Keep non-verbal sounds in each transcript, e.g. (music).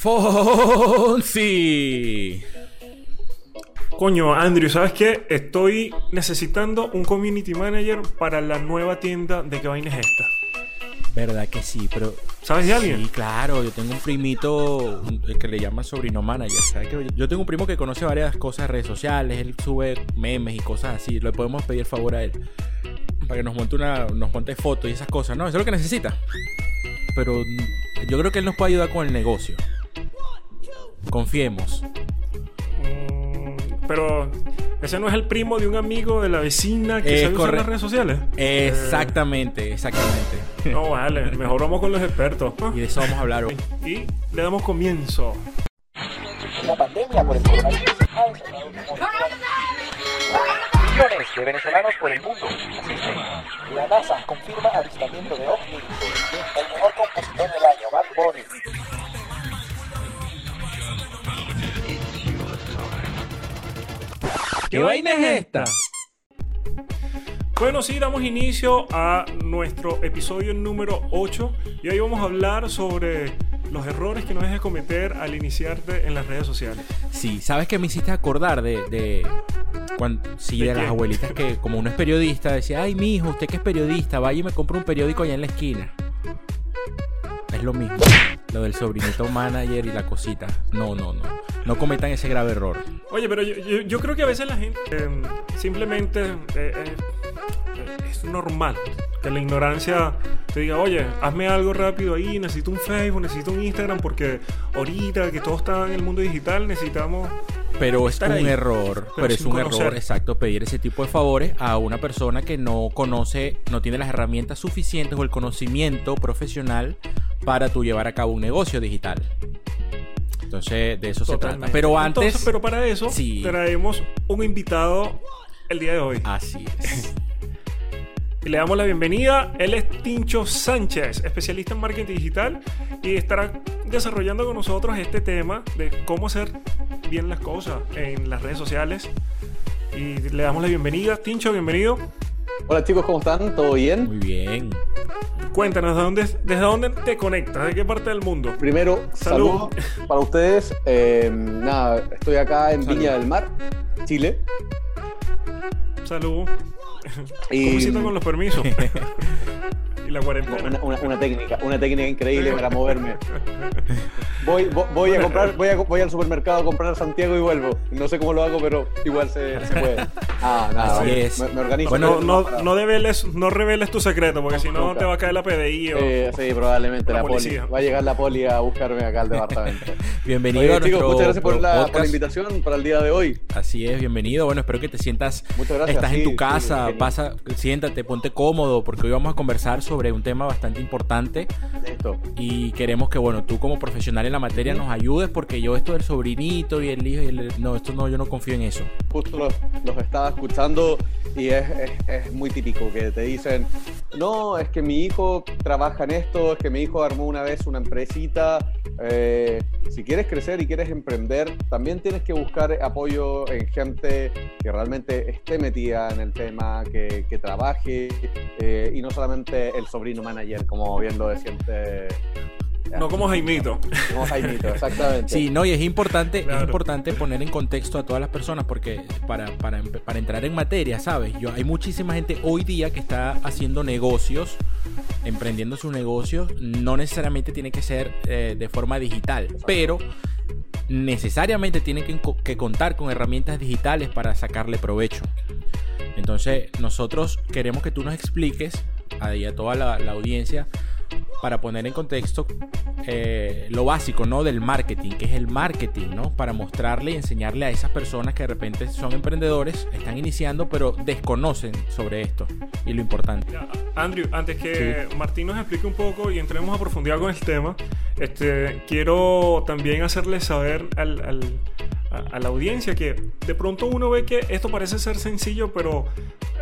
Fonsi. Coño, Andrew, ¿sabes qué? Estoy necesitando un community manager para la nueva tienda de qué vaina es esta. Verdad que sí, pero. ¿Sabes de alguien? Sí, claro, yo tengo un primito que le llama sobrino manager. ¿sabes qué? Yo tengo un primo que conoce varias cosas de redes sociales, él sube memes y cosas así. Le podemos pedir favor a él para que nos monte una, nos monte fotos y esas cosas, ¿no? Eso es lo que necesita. Pero yo creo que él nos puede ayudar con el negocio. Confiemos. Mm, pero ese no es el primo de un amigo de la vecina que Es sabe usar correcto. las redes sociales. Exactamente, exactamente. Eh, no vale, mejor vamos con los expertos. Y de eso vamos a hablar hoy. Y le damos comienzo. La pandemia por el coronavirus ha enseñado Millones de venezolanos por el mundo. La NASA confirma avistamiento de ovni. El mejor compositor del año, Bad Bunny. ¿Qué vaina es esta? Bueno, sí, damos inicio a nuestro episodio número 8 y hoy vamos a hablar sobre los errores que no debes cometer al iniciarte en las redes sociales. Sí, ¿sabes qué me hiciste acordar de, de cuan- sí, ¿De de, las abuelitas que como uno es periodista decía, ay mi hijo, usted que es periodista, vaya y me compra un periódico allá en la esquina. Es lo mismo, lo del sobrinito manager y la cosita. No, no, no. No cometan ese grave error. Oye, pero yo, yo- yo creo que a veces la gente eh, simplemente eh, eh, es normal que la ignorancia te diga, oye, hazme algo rápido ahí, necesito un Facebook, necesito un Instagram, porque ahorita que todo está en el mundo digital necesitamos... Pero es un ahí, error, pero pero, es un conocer. error exacto pedir ese tipo de favores a una persona que no conoce, no tiene las herramientas suficientes o el conocimiento profesional para tú llevar a cabo un negocio digital. Entonces, de eso se trata. Pero antes, Entonces, pero para eso Sí. traemos un invitado el día de hoy. así es. (laughs) Y le damos la bienvenida. Él es Tincho Sánchez, especialista en marketing digital, y estará desarrollando con nosotros este tema de cómo hacer bien las cosas en las redes sociales. Y le damos la bienvenida. Tincho, bienvenido. Hola chicos, ¿cómo están? ¿Todo bien? Muy bien. Cuéntanos, ¿de dónde, ¿desde dónde te conectas? ¿De qué parte del mundo? Primero, Salud. saludos para ustedes. Eh, nada, estoy acá en Salud. Viña del Mar, Chile. Salud. Y ¿Cómo con los permisos? (laughs) y la cuarentena. una, una- una técnica, una técnica increíble para moverme. Voy, voy, voy a comprar, voy, a- voy al supermercado a comprar Santiago y vuelvo. No sé cómo lo hago, pero igual se, se puede. Ah, (laughs) nada, Así bueno, es. Me, me organizo. Bueno, no, no, no, develes, no reveles tu secreto, porque si no Nunca. te va a caer la PDI o... Eh, sí, probablemente La la, poli. policía. Va a llegar la poli a buscarme acá al (laughs) departamento. Bienvenido Oye, a chicos, muchas gracias por la, por la invitación para el día de hoy. Así es, bienvenido. Bueno, espero que te sientas. Muchas gracias, Estás en sí, tu sí, casa, genial. pasa, siéntate, ponte cómodo, porque hoy vamos a conversar sobre un tema bastante importante Listo. y queremos que, bueno, tú como profesional en la materia nos ayudes, porque yo esto del sobrinito y el hijo, y el- no, esto no, yo no confío en eso. justo los, los estaba escuchando y es, es- es muy típico que te dicen, no, es que mi hijo trabaja en esto, es que mi hijo armó una vez una empresita. eh, si quieres crecer y quieres emprender, también tienes que buscar apoyo en gente que realmente esté metida en el tema, que, que trabaje eh, y no solamente el sobrino manager, como bien lo decía. No como Jaimito. Como Jaimito, exactamente. Sí, no, y es importante, Claro. es importante poner en contexto a todas las personas porque para, para, para entrar en materia, ¿sabes? Yo, hay muchísima gente hoy día que está haciendo negocios, emprendiendo sus negocios, no necesariamente tiene que ser eh, de forma digital, pero necesariamente tienen que, co- que contar con herramientas digitales para sacarle provecho. Entonces, nosotros queremos que tú nos expliques a, y a toda la, la audiencia para poner en contexto eh, lo básico, ¿no? Del marketing, que es el marketing, ¿no? Para mostrarle y enseñarle a esas personas que de repente son emprendedores, están iniciando, pero desconocen sobre esto y lo importante. Ya, Andrew, antes que Martín nos explique un poco y entremos a profundidad con el tema, este, quiero también hacerle saber al, al- a, a la audiencia que de pronto uno ve que esto parece ser sencillo, pero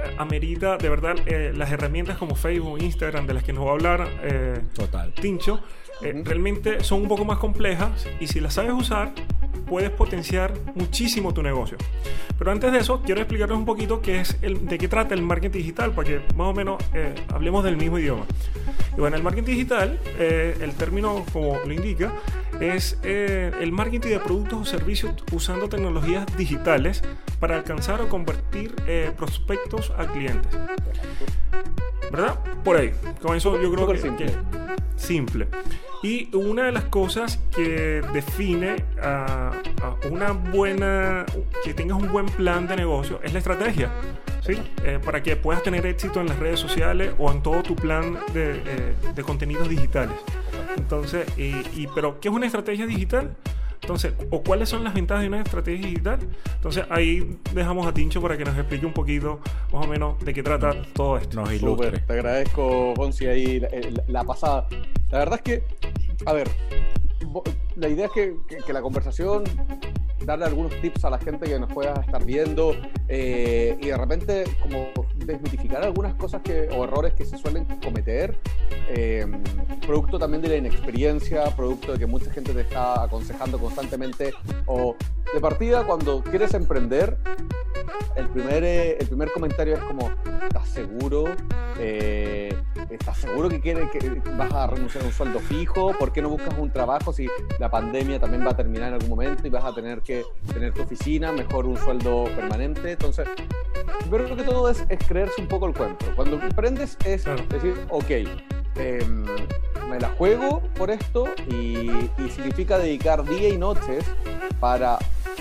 eh, amerita de verdad eh, las herramientas como Facebook, Instagram, de las que nos va a hablar eh, Total. Tincho, eh, realmente son un poco más complejas y si las sabes usar, puedes potenciar muchísimo tu negocio. Pero antes de eso, quiero explicarles un poquito qué es el, de qué trata el marketing digital, para que más o menos hablemos del mismo idioma. Y bueno, el marketing digital, el término como lo indica, es eh, el marketing de productos o servicios usando tecnologías digitales para alcanzar o convertir eh, prospectos a clientes. ¿Verdad? Por ahí. Con eso yo creo que, simple. que- simple. Y una de las cosas que define a, a una buena, que tengas un buen plan de negocio es la estrategia. ¿sí? Eh, para que puedas tener éxito en las redes sociales o en todo tu plan de, eh, de contenidos digitales. Entonces, y, y- pero ¿qué es una estrategia digital? Entonces, ¿o cuáles son las ventajas de una estrategia digital? Entonces, ahí dejamos a Tincho para que nos explique un poquito más o menos de qué trata todo esto. Nos Súper, ilustre. te agradezco, Fonsi, ahí la, la- la pasada. La verdad es que, a ver, la idea es que, que- que la conversación, darle algunos tips a la gente que nos pueda estar viendo eh, y de repente como desmitificar algunas cosas que, o errores que se suelen cometer, eh, producto también de la inexperiencia, producto de que mucha gente te está aconsejando constantemente o de partida cuando quieres emprender, el primer, eh, el primer comentario es como, ¿estás seguro? Eh, ¿Estás seguro que, quiere, que vas a renunciar a un sueldo fijo? ¿Por qué no buscas un trabajo si la pandemia también va a terminar en algún momento y vas a tener que tener tu oficina, mejor un sueldo permanente? Entonces, yo creo que todo es, es creerse un poco el cuento. Cuando emprendes es decir, ok, em, me la juego por esto y, y significa dedicar día y noches para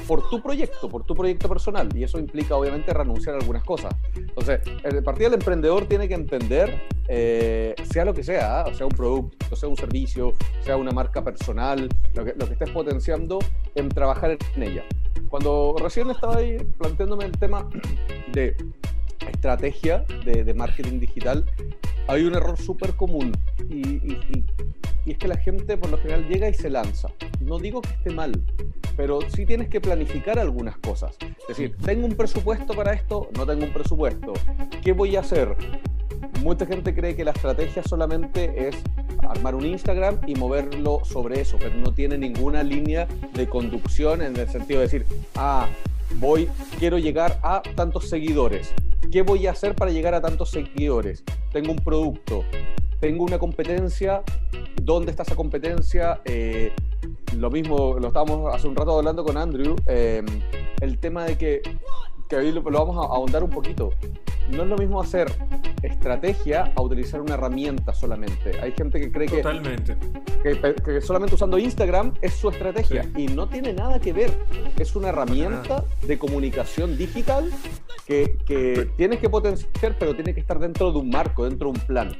por tu proyecto, por tu proyecto personal. Y eso implica obviamente renunciar a algunas cosas. Entonces, el partida del emprendedor tiene que entender, eh, sea lo que sea, ¿ah? sea un producto, sea un servicio, sea una marca personal, lo que, lo que estés potenciando, en trabajar en ella. Cuando recién estaba ahí planteándome el tema de estrategia de, de marketing digital, hay un error súper común y, y- y- y es que la gente por lo general llega y se lanza. No digo que esté mal, pero sí tienes que planificar algunas cosas. Es decir, ¿tengo un presupuesto para esto? No tengo un presupuesto. ¿Qué voy a hacer? Mucha gente cree que la estrategia solamente es armar un Instagram y moverlo sobre eso, pero no tiene ninguna línea de conducción en el sentido de decir, ah, voy, quiero llegar a tantos seguidores. ¿Qué voy a hacer para llegar a tantos seguidores? Tengo un producto, tengo una competencia, ¿dónde está esa competencia? Eh, lo mismo, lo estábamos hace un rato hablando con Andrew, eh, el tema de que, que lo, lo vamos a ahondar un poquito. No es lo mismo hacer estrategia a utilizar una herramienta solamente. Hay gente que cree que, Totalmente. que, que solamente usando Instagram es su estrategia Sí. y no tiene nada que ver. Es una herramienta de comunicación digital que, que tienes que potenciar, pero tiene que estar dentro de un marco, dentro de un plan.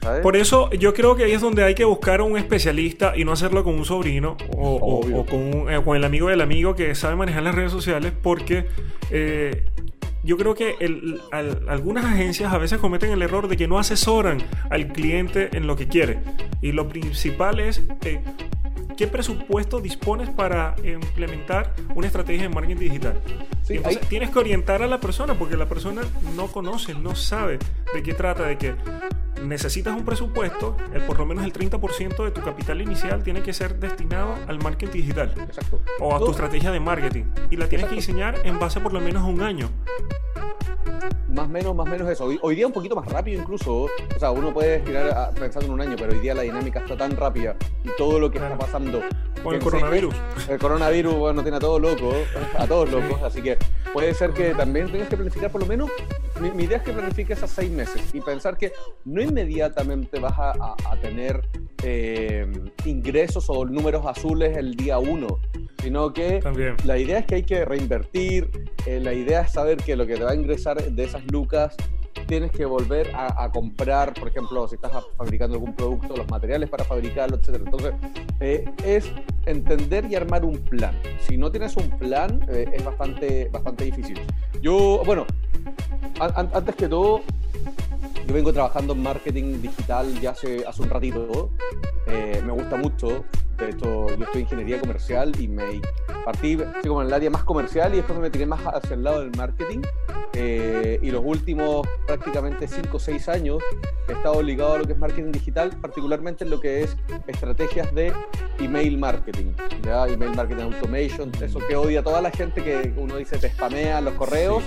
¿sabes? Por eso yo creo que ahí es donde hay que buscar a un especialista y no hacerlo con un sobrino o, o- Obvio. o con, un- eh, con el amigo del amigo que sabe manejar las redes sociales porque eh, yo creo que el- al- algunas agencias a veces cometen el error de que no asesoran al cliente en lo que quiere. Y lo principal es... eh, ¿Qué presupuesto dispones para implementar una estrategia de marketing digital? Sí, entonces ahí- tienes que orientar a la persona porque la persona no conoce, no sabe de qué trata, de que necesitas un presupuesto, el, por lo menos el 30% de tu capital inicial tiene que ser destinado al marketing digital Exacto. o a tu Todo- estrategia de marketing y la tienes que Exacto. diseñar en base por lo menos a un año. Más o menos, más menos eso. Hoy, hoy día un poquito más rápido incluso. O sea, uno puede estirar a- pensando en un año, pero hoy día la dinámica está tan rápida y todo lo que Claro. está pasando. Con el coronavirus. El coronavirus, bueno, tiene a todos locos, a todos locos. Así que puede ser que también tengas que planificar por lo menos. Mi, mi idea es que planifiques a seis meses y pensar que no inmediatamente vas a, a- a tener eh, ingresos o números azules el día uno, sino que También. la idea es que hay que reinvertir, eh, la idea es saber que lo que te va a ingresar de esas lucas tienes que volver a, a comprar, por ejemplo, si estás fabricando algún producto, los materiales para fabricarlo, etc. Entonces, eh, es entender y armar un plan. Si no tienes un plan, eh, es bastante, bastante difícil. Yo, bueno, an- an- antes que todo, yo vengo trabajando en marketing digital ya hace, hace un ratito. Eh, me gusta mucho. De hecho, yo estoy en ingeniería comercial y me partí así como en el área más comercial y después me tiré más hacia el lado del marketing. Eh, y los últimos prácticamente 5 o 6 años he estado ligado a lo que es marketing digital, particularmente en lo que es estrategias de email marketing, ¿ya? email marketing automation, eso que odia toda la gente que uno dice te spamea los correos.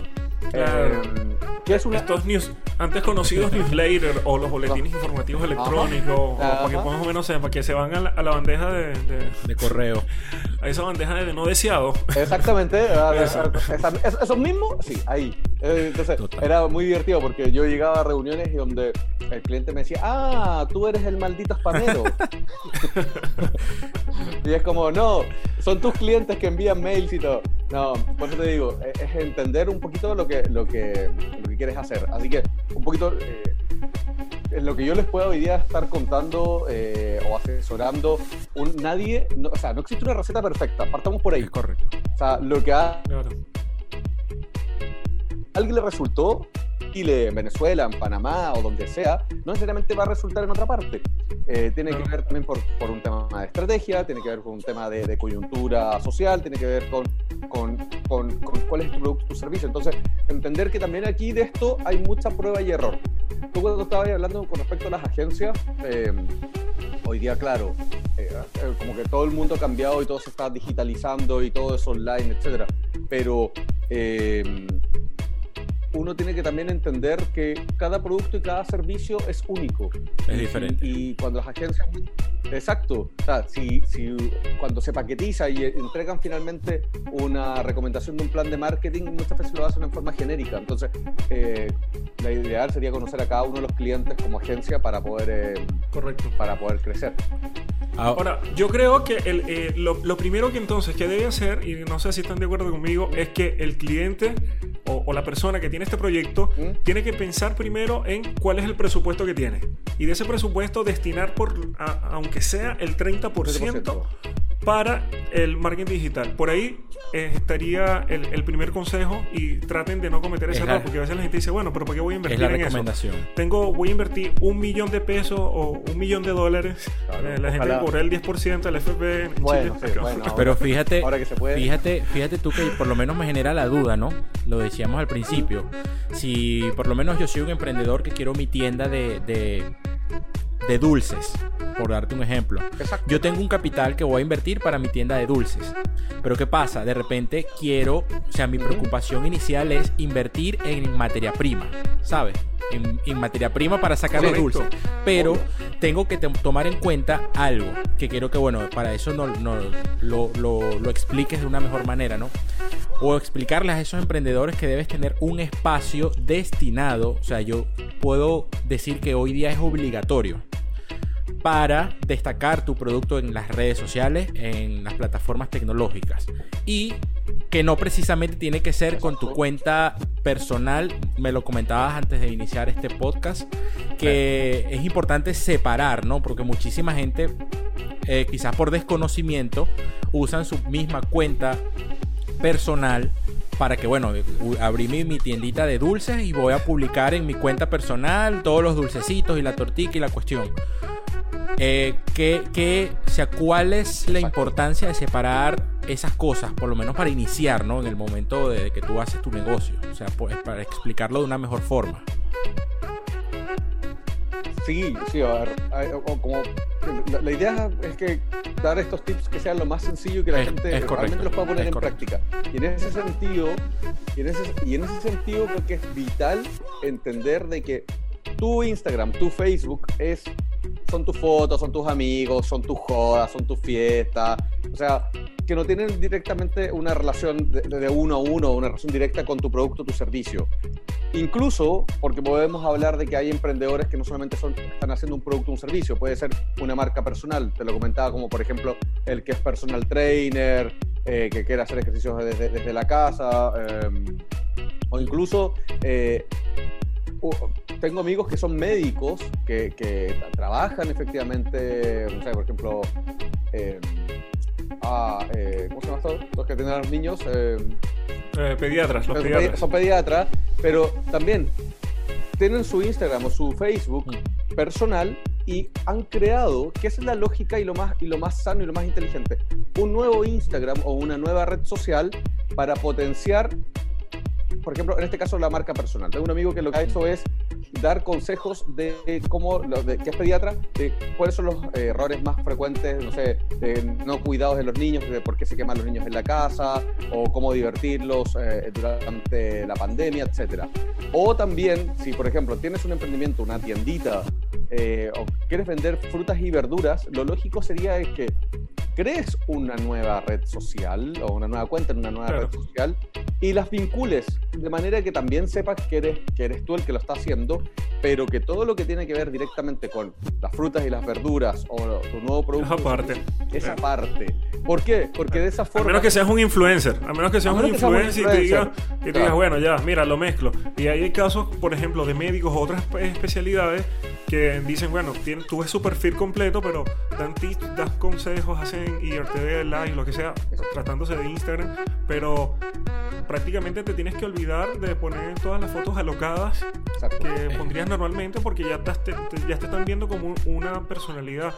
Claro. Eh, es una, Estos news, antes conocidos newsletters o los boletines informativos electrónicos, o Ajá. para que más o menos sepan, que se van a la, a la bandeja de, de- De correo. A esa bandeja de no deseado. Exactamente, Eso. esa- es- esos mismos, sí, ahí. Eh, Entonces, Total. era muy divertido porque yo llegaba a reuniones y donde el cliente me decía, ah, tú eres el maldito spamero. (laughs) y es como, no, son tus clientes que envían mails y todo. No, por eso te digo, e- es entender un poquito lo que, lo que, lo que quieres hacer. Así que, un poquito, eh, en lo que yo les puedo hoy día estar contando eh, o asesorando, un, nadie, no- o sea, no existe una receta perfecta, partamos por ahí. Es correcto. O sea, lo que a Claro. alguien le resultó, Chile, en Venezuela, en Panamá o donde sea, no necesariamente va a resultar en otra parte. Eh, tiene que ver también por, por un tema de estrategia, tiene que ver con un tema de, de coyuntura social, tiene que ver con, con, con- con cuál es tu producto, tu servicio. Entonces, entender que también aquí de esto hay mucha prueba y error. Tú cuando estabas hablando con respecto a las agencias, eh, hoy día, claro, eh, eh, como que todo el mundo ha cambiado y todo se está digitalizando y todo es online, etcétera. Pero eh, uno tiene que también entender que cada producto y cada servicio es único. Es Y- diferente. Y, cuando las agencias... Exacto. O sea, si, si cuando se paquetiza y entregan finalmente una recomendación de un plan de marketing, muchas veces lo hacen en forma genérica. Entonces, eh, la ideal sería conocer a cada uno de los clientes como agencia para poder, eh, Correcto. para poder crecer. Ah, Ahora, yo creo que el, eh, lo, lo primero que entonces que debe hacer, y no sé si están de acuerdo conmigo, es que el cliente o, o la persona que tiene este proyecto ¿Mm? tiene que pensar primero en cuál es el presupuesto que tiene. Y de ese presupuesto destinar, por, a- aunque sea el 30%, 30%. Para el marketing digital. Por ahí eh, estaría el, el primer consejo y traten de no cometer ese Es error, porque a veces la gente dice, bueno, pero ¿por qué voy a es invertir la en eso? recomendación. Tengo, voy a invertir un millón de pesos o un millón de dólares. Claro, Eh, la gente ojalá. cobra el 10% del FP en Bueno, Chile. sí, bueno, Pero fíjate, ahora que se puede. fíjate, fíjate tú que por lo menos me genera la duda, ¿no? Lo decíamos al principio. Si por lo menos yo soy un emprendedor que quiero mi tienda de, de, de dulces, por darte un ejemplo. Exacto. Yo tengo un capital que voy a invertir para mi tienda de dulces. Pero ¿qué pasa? De repente quiero, o sea, mi preocupación inicial es invertir en materia prima, ¿sabes? En, en materia prima para sacar los dulces. Pero Obvio. tengo que tomar en cuenta algo que quiero que, bueno, para eso no, no- lo, lo- lo expliques de una mejor manera, ¿no? O explicarles a esos emprendedores que debes tener un espacio destinado, o sea, yo puedo decir que hoy día es obligatorio para destacar tu producto en las redes sociales, en las plataformas tecnológicas. Y que no precisamente tiene que ser con tu cuenta personal. Me lo comentabas antes de iniciar este podcast, que es importante separar, ¿no? Porque muchísima gente, eh, quizás por desconocimiento, usan su misma cuenta personal para que, bueno, abrí mi, mi tiendita de dulces y voy a publicar en mi cuenta personal todos los dulcecitos y la tortilla y la cuestión. Eh, ¿qué- qué- o sea, ¿Cuál es la importancia de separar esas cosas, por lo menos para iniciar, ¿no? En el momento de que tú haces tu negocio. O sea, pues, para explicarlo de una mejor forma. Sí, sí, a ver, como la, la idea es que dar estos tips que sean lo más sencillo y que la Es- gente es correcto, realmente los pueda poner en correcto. práctica. Y en ese sentido, y en ese, y en ese sentido creo que es vital entender de que tu Instagram, tu Facebook es son tus fotos, son tus amigos, son tus jodas, son tus fiestas, o sea, que no tienen directamente una relación de, uno a uno, una relación directa con tu producto, tu servicio. Incluso porque podemos hablar de que hay emprendedores que no solamente están haciendo un producto un servicio, puede ser una marca personal, te lo comentaba como por ejemplo el que es personal trainer, eh, que quiere hacer ejercicios desde, desde la casa, eh, o incluso eh, tengo amigos que son médicos que, que tra- trabajan efectivamente, no sé, por ejemplo, eh, ah, eh, ¿cómo se llama esto? Los que tienen a los niños. eh, Eh, pediatras, los son, pediatras. pedi- son pediatras, pero también tienen su Instagram o su Facebook Mm. personal y han creado, que esa es la lógica y lo más y lo más sano y lo más inteligente, un nuevo Instagram o una nueva red social para potenciar, por ejemplo, en este caso la marca personal. Tengo un amigo que lo que ha hecho es dar consejos de cómo, de, que es pediatra, de cuáles son los eh, errores más frecuentes, no sé, no cuidados de los niños, de por qué se queman los niños en la casa, o cómo divertirlos eh, durante la pandemia, etcétera. O también, si por ejemplo tienes un emprendimiento, una tiendita, eh, o quieres vender frutas y verduras, lo lógico sería es que crees una nueva red social o una nueva cuenta en una nueva Claro. red social y las vincules de manera que también sepas que eres, que eres tú el que lo está haciendo, pero que todo lo que tiene que ver directamente con las frutas y las verduras o tu nuevo producto Esa parte. esa parte. ¿Por qué? Porque de esa A forma menos que seas un influencer, a menos que seas A un menos que seas un influencer y te digas, influencer. Claro. bueno, ya, mira, lo mezclo. Y hay casos, por ejemplo, de médicos o otras espe- especialidades que dicen, bueno, tú ves su perfil completo, pero dan tips, das consejos, hacen IRTV, live, lo que sea, tratándose de Instagram, pero prácticamente te tienes que olvidar de poner todas las fotos alocadas Exacto. que pondrías normalmente porque ya, estás- te, te- ya te están viendo como un- una personalidad.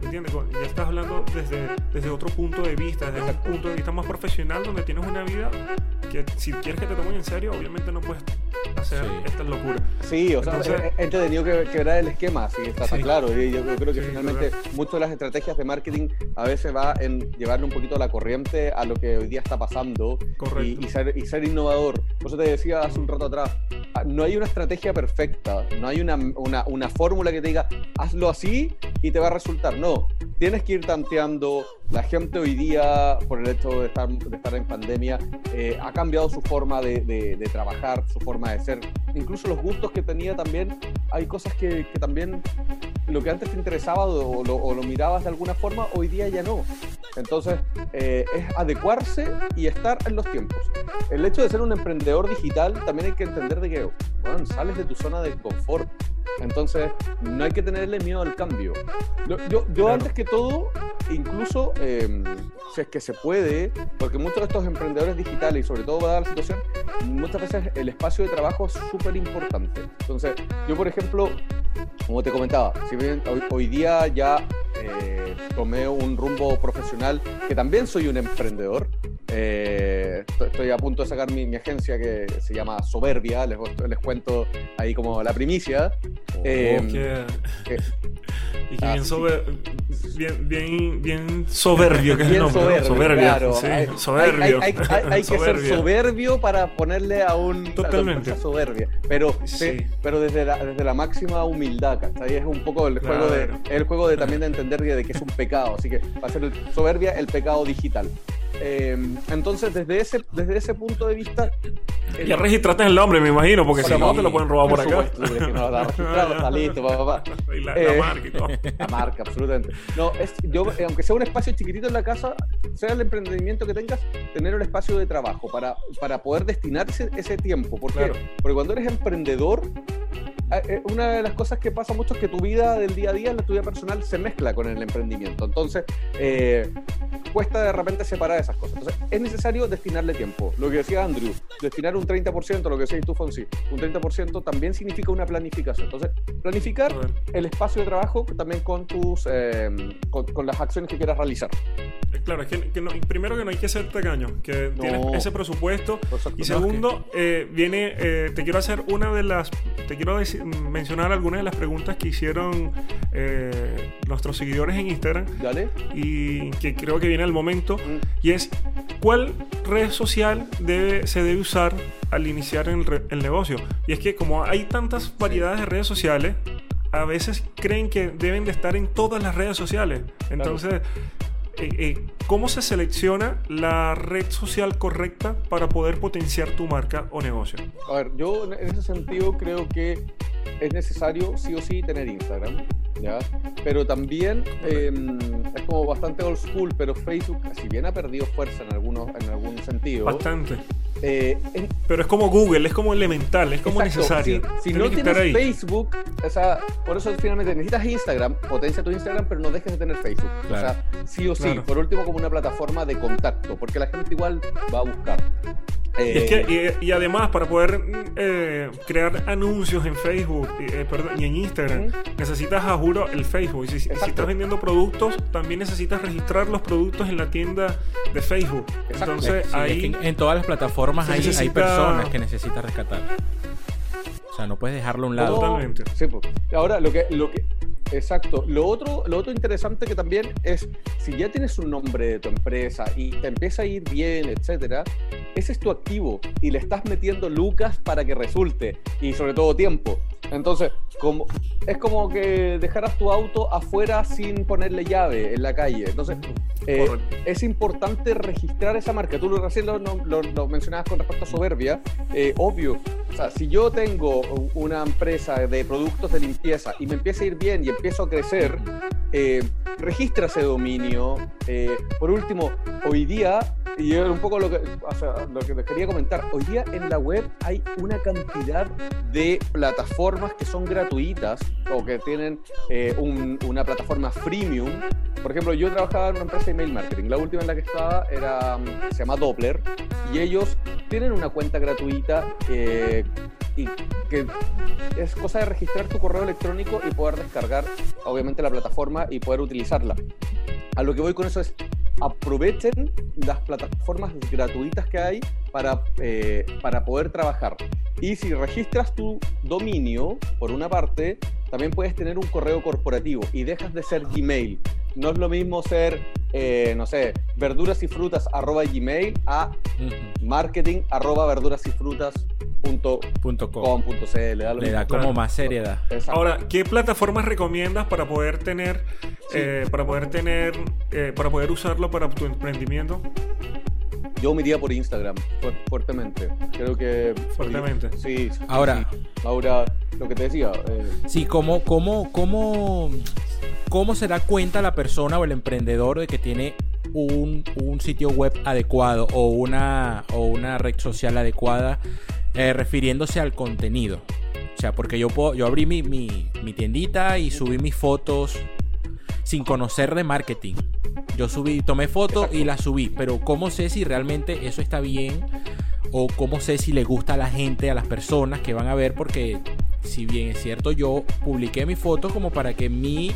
¿Entiendes? Ya estás hablando desde, desde otro punto de vista, desde un Exacto. punto de vista más profesional, donde tienes una vida que si quieres que te tomen en serio, obviamente no puedes hacer Sí. estas locuras. Sí, o sea, Entonces- he- he entretenido que quebrar el esquema, sí, está, Sí. claro. Y yo, yo creo que Sí, finalmente muchas de las estrategias de marketing a veces va en llevarle un poquito la corriente a lo que hoy día está pasando y, y ser, y ser innovador. Por eso te decía hace un rato atrás, ah, no hay una estrategia perfecta, no hay una, una, una fórmula que te diga, hazlo así y te va a resultar. No, tienes que ir tanteando. La gente hoy día, por el hecho de estar, de estar en pandemia, eh, ha cambiado su forma de, de- de trabajar, su forma de ser. Incluso los gustos que tenía también, hay cosas que, que también lo que antes te interesaba o lo, mirabas de alguna forma, hoy día ya no. Entonces, eh, es adecuarse y estar en los tiempos. El hecho de ser un emprendedor digital, también hay que entender de que, bueno, sales de tu zona de confort. Entonces, no hay que tenerle miedo al cambio. Yo, yo Claro. antes que todo, incluso, eh, si es que se puede, porque muchos de estos emprendedores digitales, y sobre todo para la situación, muchas veces el espacio de trabajo es súper importante. Entonces, yo, por ejemplo, como te comentaba, si bien hoy, hoy día ya eh, tomé un rumbo profesional, que también soy un emprendedor, eh, estoy- a punto de sacar mi, mi agencia que se llama Soberbia, les, les cuento ahí como la primicia. Oh, eh, y que ah, bien, sí. sober- bien, bien, bien soberbio, que es el Bien nombre. ¿no? soberbio, claro. Sí, Hay- soberbio. Hay, hay- hay- que ser soberbio para ponerle a un a Totalmente. la soberbia, pero Sí. pero desde la, desde la máxima humildad, ¿cachai? Es un poco el juego de Claro. el juego de también de entender de, de que es un pecado, así que va a ser el, soberbia el pecado digital. Eh, entonces desde ese desde ese punto de vista el- Ya registraste el nombre, me imagino, porque si no te lo pueden robar por acá. supuesto, es que no, está registrado, está listo, pa, pa, pa. Y la, Eh, la marca y todo. La marca, absolutamente. No, es, yo, eh, aunque sea un espacio chiquitito en la casa, sea el emprendimiento que tengas, tener el espacio de trabajo para, para poder destinar ese, tiempo. ¿Por qué? Claro. Porque cuando eres emprendedor, una de las cosas que pasa mucho es que tu vida del día a día, la tu vida personal, se mezcla con el emprendimiento. Entonces, eh, cuesta de repente separar esas cosas. Entonces, es necesario destinarle tiempo. Lo que decía Andrew, destinar un 30%, lo que decías tú, Fonsi, un 30% también significa una planificación. Entonces, planificar el espacio de trabajo también con tus eh, con, con las acciones que quieras realizar. Eh, Claro, es que, que no- primero que no hay que ser tacaño, que No. tienes ese presupuesto. Exacto. Y segundo, eh, viene, eh, te quiero hacer una de las, te quiero mencionar algunas de las preguntas que hicieron eh, nuestros seguidores en Instagram Dale. y que creo que viene el momento. Mm. Y es, ¿cuál red social debe, se debe usar al iniciar el, re- el negocio? Y es que como hay tantas variedades de redes sociales, a veces creen que deben de estar en todas las redes sociales. Entonces, eh, eh, ¿cómo se selecciona la red social correcta para poder potenciar tu marca o negocio? A ver, yo en ese sentido creo que es necesario sí o sí tener Instagram, ¿ya? Pero también eh, es como bastante old school, pero Facebook, si bien ha perdido fuerza en, algunos, en algún sentido, Bastante. eh, Pero es como Google, es como elemental, es como Exacto, necesario. Si, si no tienes ahí. Facebook, o sea, por eso finalmente necesitas Instagram, potencia tu Instagram, pero no dejes de tener Facebook. Claro. O sea, sí o sí, Claro. por último como una plataforma de contacto, porque la gente igual va a buscar. Y, es Eh, que, y, y además, para poder eh, crear anuncios en Facebook y, eh, perdón, y en Instagram, necesitas, a juro, el Facebook. Y si, estás vendiendo productos, también necesitas registrar los productos en la tienda de Facebook. Exacto. Entonces, Sí, es ahí que en, todas las plataformas hay, hay personas que necesitas rescatar. Sea, no puedes dejarlo a un lado. Totalmente. Sí, pues. Ahora, lo que, lo que, exacto. Lo otro, lo otro interesante que también es, si ya tienes un nombre de tu empresa y te empieza a ir bien, etcétera, ese es tu activo y le estás metiendo lucas para que resulte y sobre todo tiempo. Entonces, como, es como que dejaras tu auto afuera sin ponerle llave en la calle. Entonces, eh, es importante registrar esa marca. Tú lo, recién lo, lo- lo mencionabas con respecto a soberbia. Eh, obvio, o sea, si yo tengo una empresa de productos de limpieza y me empieza a ir bien y empiezo a crecer, eh, registra ese dominio. Eh, por último, hoy día, y es un poco lo que, o sea, lo que les quería comentar, hoy día en la web hay una cantidad de plataformas que son gratuitas o que tienen eh, un- una plataforma freemium. Por ejemplo, yo trabajaba en una empresa de email marketing. La última en la que estaba era, mm, se llama Doppler y ellos tienen una cuenta gratuita eh, y que es cosa de registrar tu correo electrónico y poder descargar, obviamente, la plataforma y poder utilizarla. A lo que voy con eso es aprovechen las plataformas gratuitas que hay para, eh, para poder trabajar. Y si registras tu dominio, por una parte, también puedes tener un correo corporativo y dejas de ser Gmail. No es lo mismo ser, eh, no sé, verduras y frutas arroba Gmail a marketing arroba verduras y frutas punto Punto com. com punto cl, da lo Le da como más seriedad. Exacto. Ahora, ¿qué plataformas recomiendas para poder tener, eh, para poder tener, eh, para poder usarlo para tu emprendimiento? Yo me iría por Instagram fu- fuertemente. Creo que. Fuertemente. Sí. sí, Ahora- sí. Ahora, lo que te decía. eh, Sí, ¿cómo, cómo, cómo, ¿cómo se da cuenta la persona o el emprendedor de que tiene un, un sitio web adecuado o una, o una red social adecuada eh, refiriéndose al contenido? O sea, porque yo, puedo, yo abrí mi, mi, mi tiendita y subí mis fotos sin conocer de marketing. Yo subí, tomé fotos y las subí, pero ¿cómo sé si realmente eso está bien? O cómo sé si le gusta a la gente, a las personas que van a ver, porque si bien es cierto, yo publiqué mis fotos como para que mi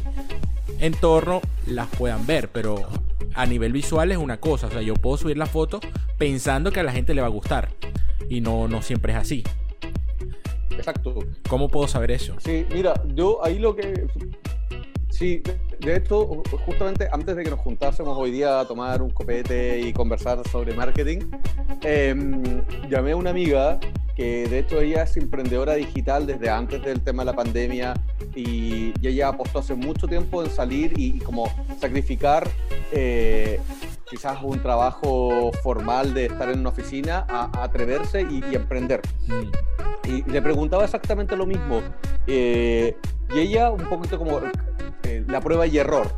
entorno las puedan ver, pero a nivel visual es una cosa, o sea, yo puedo subir la foto pensando que a la gente le va a gustar y no, no siempre es así. exacto. ¿Cómo puedo saber eso? Sí, mira, yo ahí lo que. Sí, de- hecho, justamente antes de que nos juntásemos hoy día a tomar un copete y conversar sobre marketing, em, llamé a una amiga que de hecho ella es emprendedora digital desde antes del tema de la pandemia y, y ella apostó hace mucho tiempo en salir y, y como sacrificar eh, quizás un trabajo formal de estar en una oficina a, a atreverse y- y emprender Mm, y le preguntaba exactamente lo mismo. Eh, y ella, un poquito como eh, la prueba y error.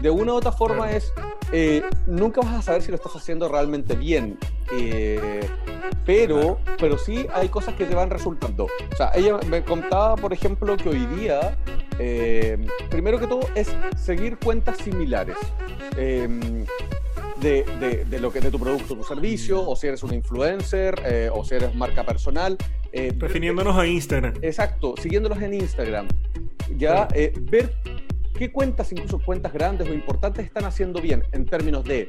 De una u otra forma Claro. es, eh, nunca vas a saber si lo estás haciendo realmente bien. Eh, pero, pero sí hay cosas que te van resultando. O sea, ella me contaba, por ejemplo, que hoy día, eh, primero que todo, es seguir cuentas similares. Eh, de, de- de lo que de tu producto, tu servicio, o si eres un influencer, eh, o si eres marca personal. eh, Refiriéndonos a Instagram. Exacto, siguiéndolos en Instagram. Ya, Claro. eh, ver qué cuentas, incluso cuentas grandes o importantes, están haciendo bien en términos de,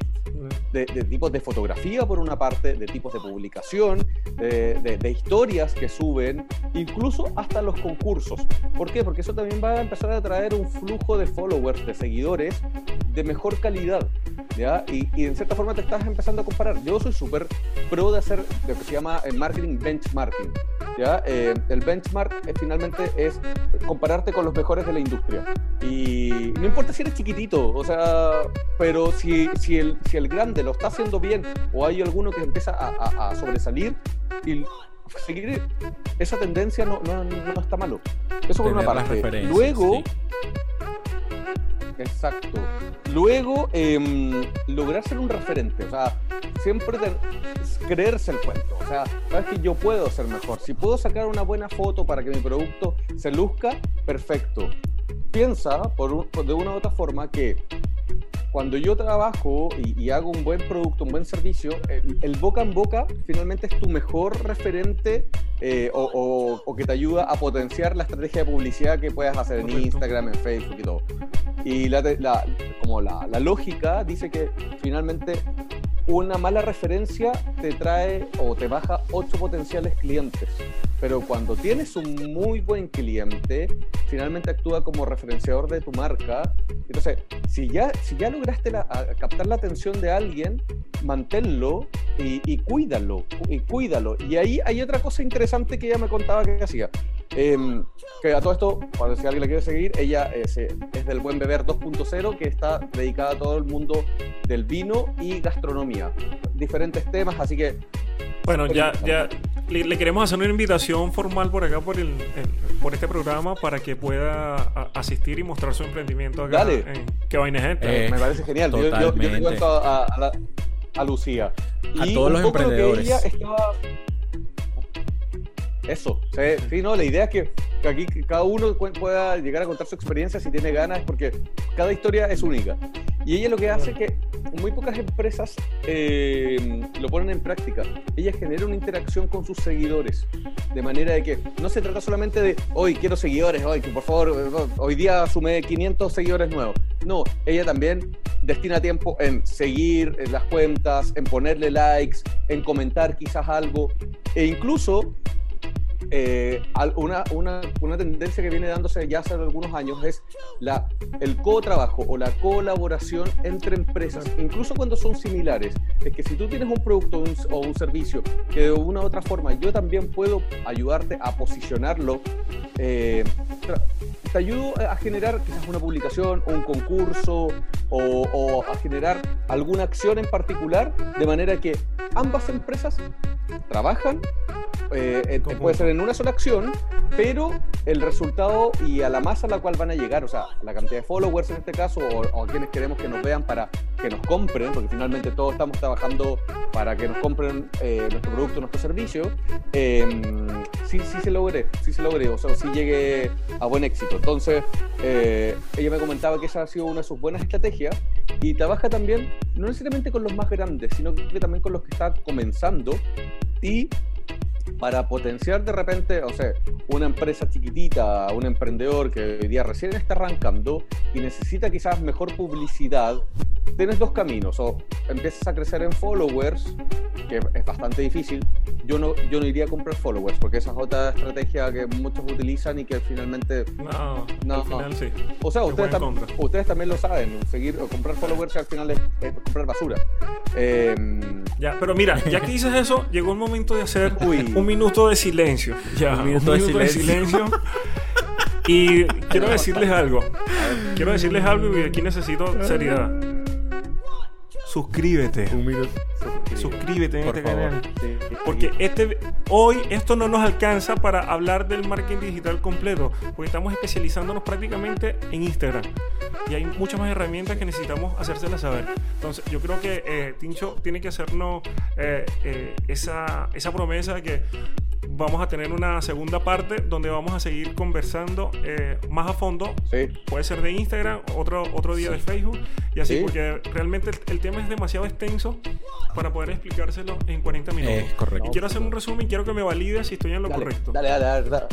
de, de tipos de fotografía, por una parte, de tipos de publicación, de- de historias que suben, incluso hasta los concursos. ¿Por qué? Porque eso también va a empezar a traer un flujo de followers, de seguidores, de mejor calidad. ¿Ya? Y, y en cierta forma te estás empezando a comparar. Yo soy súper pro de hacer lo que se llama el marketing benchmarking. ¿ya? Eh, el benchmark eh, finalmente es compararte con los mejores de la industria. Y no importa si eres chiquitito, o sea, pero si, si, el, si el grande lo está haciendo bien o hay alguno que empieza a, a- a sobresalir y seguir esa tendencia no, no, no está malo. Eso por una tener parte. Luego, sí. Exacto. Luego, em, lograr ser un referente, o sea, siempre creerse el cuento. O sea, sabes que yo puedo ser mejor. Si puedo sacar una buena foto para que mi producto se luzca, perfecto. Piensa, de una u otra forma, que cuando yo trabajo y, y hago un buen producto, un buen servicio, el, el boca en boca finalmente es tu mejor referente eh, o, o- o que te ayuda a potenciar la estrategia de publicidad que puedas hacer en Correcto. Instagram, en Facebook y todo. Y la, la- como la, la lógica dice que finalmente una mala referencia te trae o te baja ocho potenciales clientes. Pero cuando tienes un muy buen cliente, finalmente actúa como referenciador de tu marca. Entonces, si ya, si ya lograste captar la atención de alguien, manténlo y, cuídalo, y cuídalo. Y ahí hay otra cosa interesante que ella me contaba que hacía. Em, que a todo esto, para si alguien la quiere seguir, ella es, eh, es del Buen Beber 2.0, que está dedicada a todo el mundo del vino y gastronomía. Diferentes temas, así que... Bueno, ya, ya le, queremos hacer una invitación formal por acá, por, el, por este programa, para que pueda asistir y mostrar su emprendimiento acá. Dale. En ¿Qué vaina gente? Eh, me parece genial. Yo, yo, yo, te cuento a, a, a, Lucía. A todos los emprendedores. ella estaba eso, sí, no, la idea es que, aquí cada uno pueda llegar a contar su experiencia si tiene ganas, porque cada historia es única. Y ella lo que hace es que muy pocas empresas eh, lo ponen en práctica. Ella genera una interacción con sus seguidores, de manera de que no se trata solamente de, hoy quiero seguidores, hoy, que por favor, hoy día asume 500 seguidores nuevos. No, ella también destina tiempo en seguir en las cuentas, en ponerle likes, en comentar quizás algo, e incluso eh, una, una, una, tendencia que viene dándose ya hace algunos años es la, el co-trabajo o la colaboración entre empresas, incluso cuando son similares. Es que si tú tienes un producto o un servicio que de una u otra forma yo también puedo ayudarte a posicionarlo, eh, te ayudo a generar quizás una publicación o un concurso o, o a generar alguna acción en particular, de manera que ambas empresas trabajan eh, eh, puede ser en una sola acción, pero el resultado y a la masa a la cual van a llegar, o sea, la cantidad de followers en este caso, o, a quienes queremos que nos vean para que nos compren, porque finalmente todos estamos trabajando para que nos compren eh, nuestro producto, nuestro servicio, sí, sí se logre, sí se logre, o sea, sí llegue a buen éxito. Entonces, ella me comentaba que esa ha sido una de sus buenas estrategias y trabaja también, no necesariamente con los más grandes, sino que también con los que están comenzando y para potenciar de repente, o sea, una empresa chiquitita, un emprendedor que hoy día recién está arrancando y necesita quizás mejor publicidad, tienes dos caminos, o empiezas a crecer en followers, que es bastante difícil, yo no, yo no iría a comprar followers, porque esa es otra estrategia que muchos utilizan y que finalmente... No, no, al final sí. O sea, ustedes, ustedes, también lo saben, seguir o comprar followers al final es, comprar basura. Em, ya, pero mira, ya que dices eso, llegó el momento de hacer un minuto de silencio. (laughs) Ya, un minuto, de silencio. (laughs) y quiero decirles algo. Quiero decirles algo y aquí necesito seriedad suscríbete. Un minuto. Suscríbete en este canal. Porque este, hoy esto no nos alcanza para hablar del marketing digital completo. Porque estamos especializándonos prácticamente en Instagram. Y hay muchas más herramientas que necesitamos hacérselas saber. Entonces, yo creo que eh, Tincho tiene que hacernos eh, eh, esa, esa promesa de que vamos a tener una segunda parte donde vamos a seguir conversando eh, más a fondo. Puede ser de Instagram, otro, otro día de Facebook y así, porque realmente el, tema es demasiado extenso para poder explicárselo en 40 minutos. correcto. Y quiero hacer un resumen y quiero que me valide si estoy en lo correcto. Dale, dale, dale,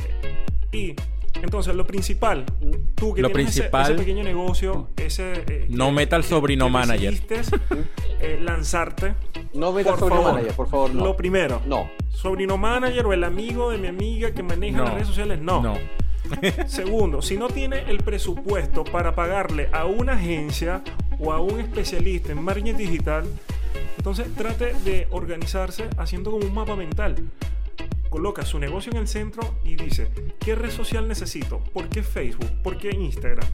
Y entonces, lo principal, tú que lo tienes principal, ese, pequeño negocio, ese... Eh, no meta el sobrino manager. (laughs) Eh, lanzarte. No meta el sobrino manager, por favor, no. Lo primero. No. Sobrino manager o el amigo de mi amiga que maneja las redes sociales, no. No. (laughs) Segundo, si no tiene el presupuesto para pagarle a una agencia o a un especialista en marketing digital, entonces trate de organizarse haciendo como un mapa mental coloca su negocio en el centro y dice, ¿qué red social necesito? ¿Por qué Facebook? ¿Por qué Instagram?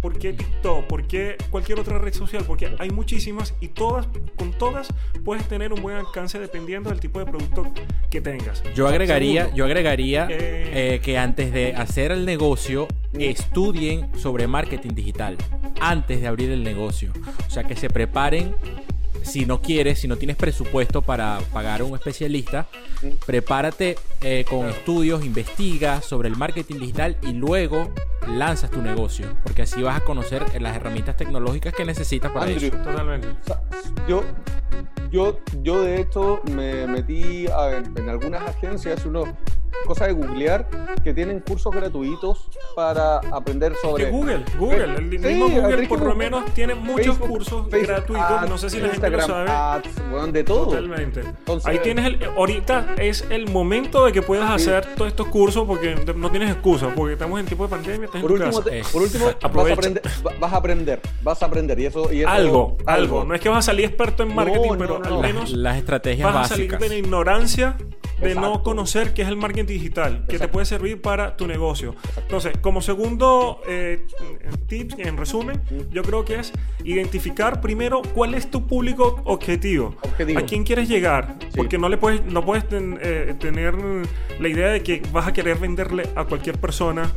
¿Por qué TikTok? ¿Por qué cualquier otra red social? Porque hay muchísimas y todas, con todas puedes tener un buen alcance dependiendo del tipo de producto que tengas. Yo agregaría, yo agregaría eh, eh, que antes de hacer el negocio, estudien sobre marketing digital antes de abrir el negocio. O sea, que se preparen si no quieres, si no tienes presupuesto para pagar a un especialista, prepárate eh, con estudios, investiga sobre el marketing digital y luego lanzas tu negocio, porque así vas a conocer las herramientas tecnológicas que necesitas para eso. Totalmente. yo, yo, yo de hecho me metí en, algunas agencias, uno cosa de googlear que tienen cursos gratuitos para aprender sobre. Google, Google, el Sí, mismo Google Enrique, por lo menos tiene muchos Facebook- cursos Facebook gratuitos. Ads, no sé si la gente lo sabe. Ads, de todo. Totalmente. Entonces- Ahí tienes el. Ahorita es el momento de que puedas Sí. hacer todos estos cursos porque no tienes excusa. Porque estamos en tiempo de pandemia, estás Por en último, casa. te- Es- por último vas, a aprender, va- vas a aprender, vas a aprender y eso, y eso- algo, algo. No es que vas a salir experto en marketing, No, pero no, al no. menos Las, las estrategias vas a salir de la ignorancia de no conocer qué es el marketing digital, que te puede servir para tu negocio. Entonces, como segundo eh, tip, en resumen, yo creo que es identificar primero cuál es tu público objetivo. Objetivo. ¿A quién quieres llegar? Sí. Porque no le puedes, no puedes ten- eh, tener la idea de que vas a querer venderle a cualquier persona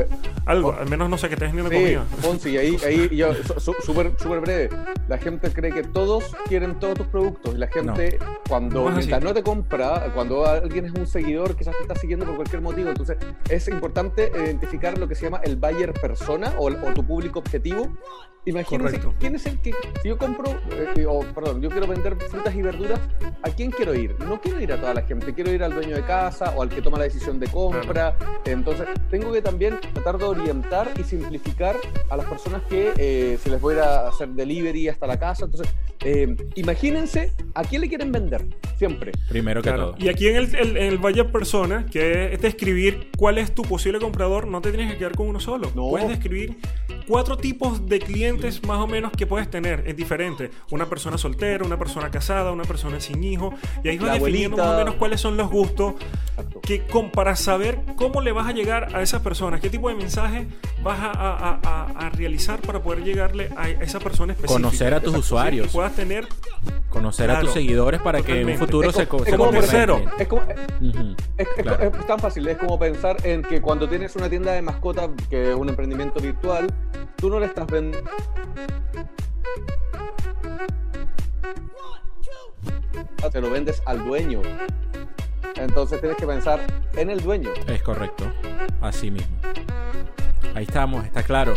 algo, al menos no sé que estés vendiendo Sí, comida. Ponzi, ahí, ahí yo, su- su- súper súper breve. La gente cree que todos quieren todos tus productos. Y la gente, cuando no te compra, cuando alguien es un seguidor, quizás te está siguiendo por cualquier motivo. Entonces, es importante identificar lo que se llama el buyer persona o, o tu público objetivo. Imagínense Correcto. quién es el que. Si yo compro, eh, o perdón, yo quiero vender frutas y verduras, ¿a quién quiero ir? No quiero ir a toda la gente, quiero ir al dueño de casa o al que toma la decisión de compra. Entonces, tengo que también tratar de orientar y simplificar a las personas que eh, se les voy a hacer delivery hasta la casa. Entonces, eh, imagínense a quién le quieren vender, siempre. Primero que Claro. todo. Y aquí en el, el, en el Buyer Persona, que es describir cuál es tu posible comprador, no te tienes que quedar con uno solo. No. Puedes describir cuatro tipos de clientes más o menos que puedes tener. Es diferente. Una persona soltera, una persona casada, una persona sin hijo. Y ahí vas definiendo abuelita. más o menos cuáles son los gustos que con, para saber cómo le vas a llegar a esas personas, qué tipo de mensaje vas a, a- a- a- realizar para poder llegarle a esa persona específica. Conocer a tus Exacto, sí, usuarios. Y puedas tener Conocer a tus Claro. seguidores para que en un Totalmente. futuro Es se, como- se como. Es como, Ujú. es- es- Claro. es tan fácil, es como pensar en que cuando tienes una tienda de mascotas, que es un emprendimiento virtual, tú no le estás vendiendo. Se lo vendes al dueño. Entonces tienes que pensar en el dueño. Es correcto. Así mismo. Ahí estamos, está claro.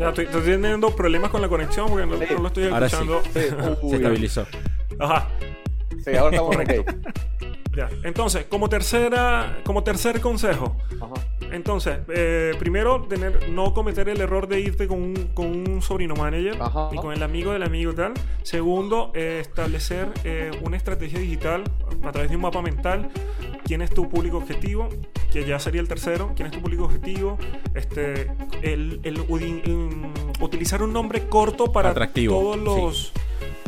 Ya, estoy, estoy teniendo problemas con la conexión porque no, Sí. no lo estoy Ahora sí. escuchando. Sí, uy, (laughs) Se estabilizó. Ajá. Sí, ahora estamos (laughs) Correcto. Ya. Entonces, como tercera, como tercer consejo, Ajá. entonces, eh, primero tener, no cometer el error de irte con un, con un sobrino manager Ajá. y con el amigo del amigo y tal. Segundo, eh, establecer eh, una estrategia digital a través de un mapa mental. ¿Quién es tu público objetivo? Que ya sería el tercero. ¿Quién es tu público objetivo? Este, el, mm, utilizar un nombre corto para Atractivo, todos los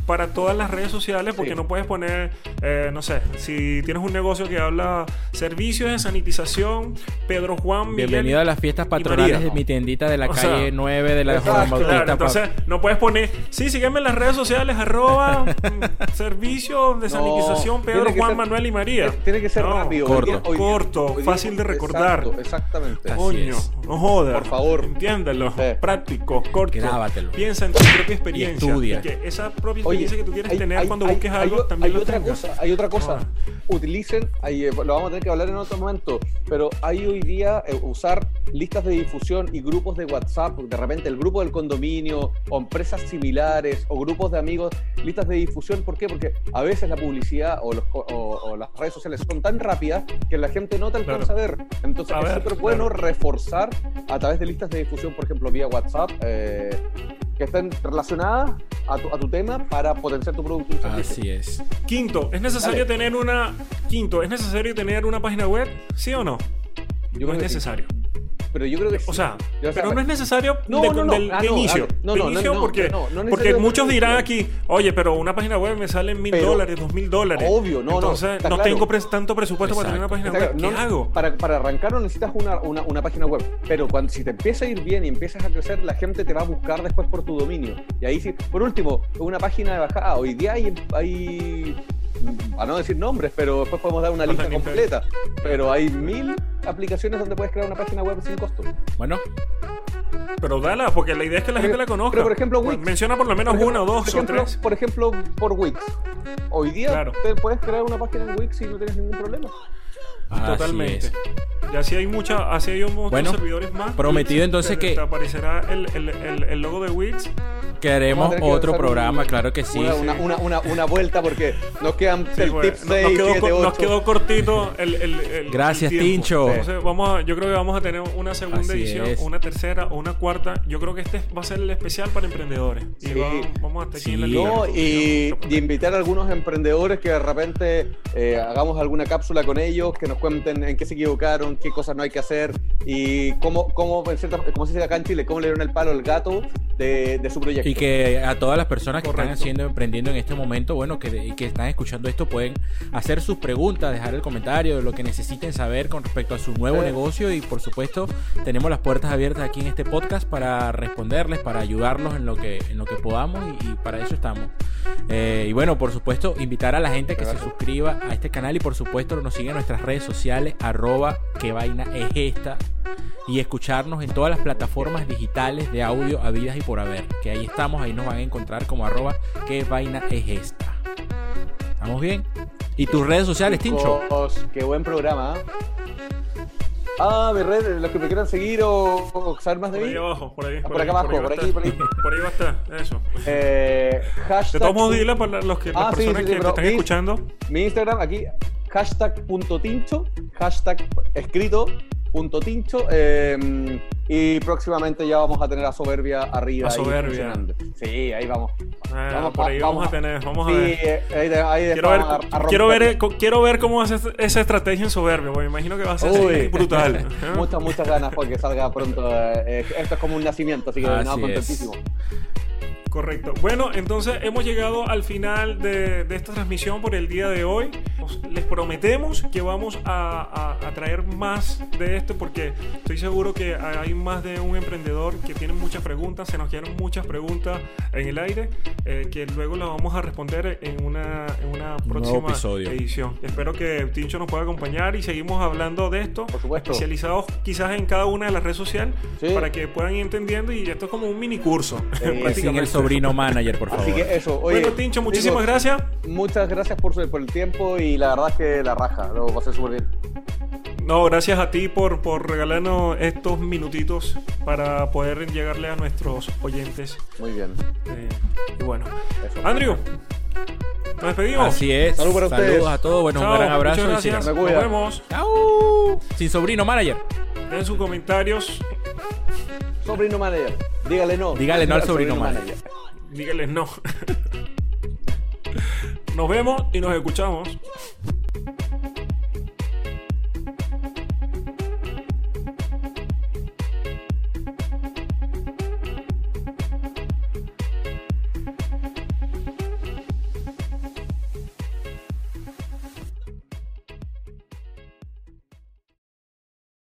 para todas las redes sociales porque Sí. no puedes poner, eh, no sé, si tienes un negocio que habla servicios de sanitización, Pedro Juan Miguel. Bienvenido a las fiestas patronales María. de mi tiendita de la O calle sea, 9 de la Juan Bautista. Claro, entonces no puedes poner, sí, sígueme en las redes sociales, arroba (laughs) mm, servicio de No, sanitización Pedro Juan ser- Manuel y María. Tiene que ser No, rápido. corto. Hoy día- hoy día- Corto, hoy fácil de recordar. Exacto, exactamente. Así Coño, no jodas. Por favor. Entiéndelo. Sí. Práctico, corto. Grábatelo. Piensa en tu propia experiencia. estudia. Y que esa propia Oye, que tú quieres hay- tener hay- cuando hay- busques algo también hay lo otra tengas. cosa, hay otra cosa. Ah. Utilicen, ahí, eh, lo vamos a tener que hablar en otro momento, pero hay hoy día eh, usar listas de difusión y grupos de WhatsApp, de repente el grupo del condominio o empresas similares o grupos de amigos, listas de difusión, ¿por qué? Porque a veces la publicidad o, los o- o las redes sociales son tan rápidas que la gente no te alcanza a ver. Entonces A es súper bueno claro. reforzar a través de listas de difusión, por ejemplo, vía WhatsApp. eh, que estén relacionadas a tu, a tu tema para potenciar tu producto. Así es. Quinto, ¿es necesario Dale. tener una quinto, ¿es necesario tener una página web? ¿Sí o no? Yo no es sí. Pero yo creo que sí. O sea, pero no es necesario No, de, no, no. del- Ah, de no, inicio. ah, no, de no, no, inicio porque, muchos dirán aquí, oye, pero una página web me sale mil dólares, dos mil dólares. Obvio, no, no, Entonces, no claro. tengo tanto presupuesto para tener una página web. ¿Qué hago? Para, para arrancar no necesitas una, una, una página web, pero cuando, si te empieza a ir bien y empiezas a crecer, la gente te va a buscar después por tu dominio. Y ahí sí, por último, una página de bajada. Hoy día hay, hay a no decir nombres, pero después podemos dar una lista completa. Pero hay mil aplicaciones donde puedes crear una página web sin costo. Bueno, Pero dala, porque la idea es que la Pero- gente la conozca. pero, por ejemplo, Wix. Menciona por lo menos Por ejemplo- una, dos o tres. Por ejemplo, por Wix. Hoy día Claro. te puedes crear una página en Wix y no tienes ningún problema. Así Totalmente. es. Y así hay mucha, así hay otros Bueno, servidores más. prometido Wix, entonces te- que- te aparecerá el, el- el- el logo de Wix. Que haremos Vamos a tener que otro programa, un- claro que sí. Una, una, una, una, una vuelta porque nos quedan Sí, el pues, tip no- 6, nos, quedó, 7, co- nos 8. quedó cortito el, el- el- Gracias. Tincho. Entonces, vamos a, yo creo que vamos a tener una segunda Así edición, es. una tercera o una cuarta. Yo creo que este va a ser el especial para emprendedores. Y Sí. va- vamos hasta aquí en la liga. No, y, y invitar a algunos emprendedores que de repente eh, hagamos alguna cápsula con ellos, que nos cuenten en qué se equivocaron, qué cosas no hay que hacer y cómo, cómo en cierta- como se dice acá en Chile, cómo le dieron el palo al gato de, de su proyecto. Y que a todas las personas que están haciendo, emprendiendo en este momento, bueno, que, y que están escuchando esto, pueden hacer sus preguntas, dejar el comentario de lo que necesiten saber con respecto a su nuevo Sí. negocio. Y por supuesto, tenemos las puertas abiertas aquí en este podcast para responderles, para ayudarlos en lo que, en lo que podamos y, y para eso estamos. Eh, y bueno, por supuesto, invitar a la gente que se suscriba a este canal y por supuesto nos siga en nuestras redes sociales, arroba que vaina es esta. Y escucharnos en todas las plataformas digitales de audio habidas y por haber. Que ahí estamos, ahí nos van a encontrar como arroba que vaina es esta. ¿Estamos bien? ¿Y tus redes sociales, Tincho? Chicos, Qué buen programa. ¿ah? Ah, mi red, los que me quieran seguir o, o saber más de Por mí. ahí abajo, por ahí. Ah, por acá abajo, por aquí, por ahí. Por ahí va a estar, eso. Eh, hashtag, De todos modos, dile para los que, las Ah, sí, personas sí, sí, que te están mi- escuchando. Mi Instagram aquí, hashtag punto tincho, hashtag escrito punto tincho. eh, y próximamente ya vamos a tener a Soberbia arriba. A Soberbia. Sí, ahí vamos. Ah, Vamos, por ahí va- vamos, vamos a tener, vamos a sí, ver. eh, ahí, ahí Quiero ver, a- a quiero, eh, quiero ver cómo hace esa estrategia en soberbio, porque me imagino que va a ser Uy. (laughs) brutal. (laughs) muchas, muchas ganas porque salga pronto. eh, esto es como un nacimiento, así que Así no, es. Correcto. Bueno, entonces hemos llegado al final de, de esta transmisión por el día de hoy. Les prometemos que vamos a, a- a traer más de esto porque estoy seguro que hay más de un emprendedor que tiene muchas preguntas. Se nos quedaron muchas preguntas en el aire eh, que luego las vamos a responder en una, en próxima episodio. edición. Espero que Tincho nos pueda acompañar y seguimos hablando de esto. Por supuesto. Especializados quizás en cada una de las redes sociales Sí. para que puedan ir entendiendo y esto es como un mini curso. (laughs) Sin el sobrino manager, por favor. Así que eso, oye. bueno, Tincho, muchísimas gracias. Muchas gracias por, su- por el tiempo y la verdad es que la raja, lo pasé súper bien. No, gracias a ti por, por regalarnos estos minutitos para poder llegarle a nuestros oyentes. Muy bien. Eh, y bueno, Eso. Andrew, nos despedimos. Así es. Salud para Saludos ustedes. a todos. Bueno, Chao, un gran abrazo. muchas y gracias. Nos vemos. ¡Chao! Sin sobrino manager. Den sus comentarios. Sobrino manager. Dígale no. Dígale no al sobrino manager. Díganles no. (laughs) Nos vemos y nos escuchamos.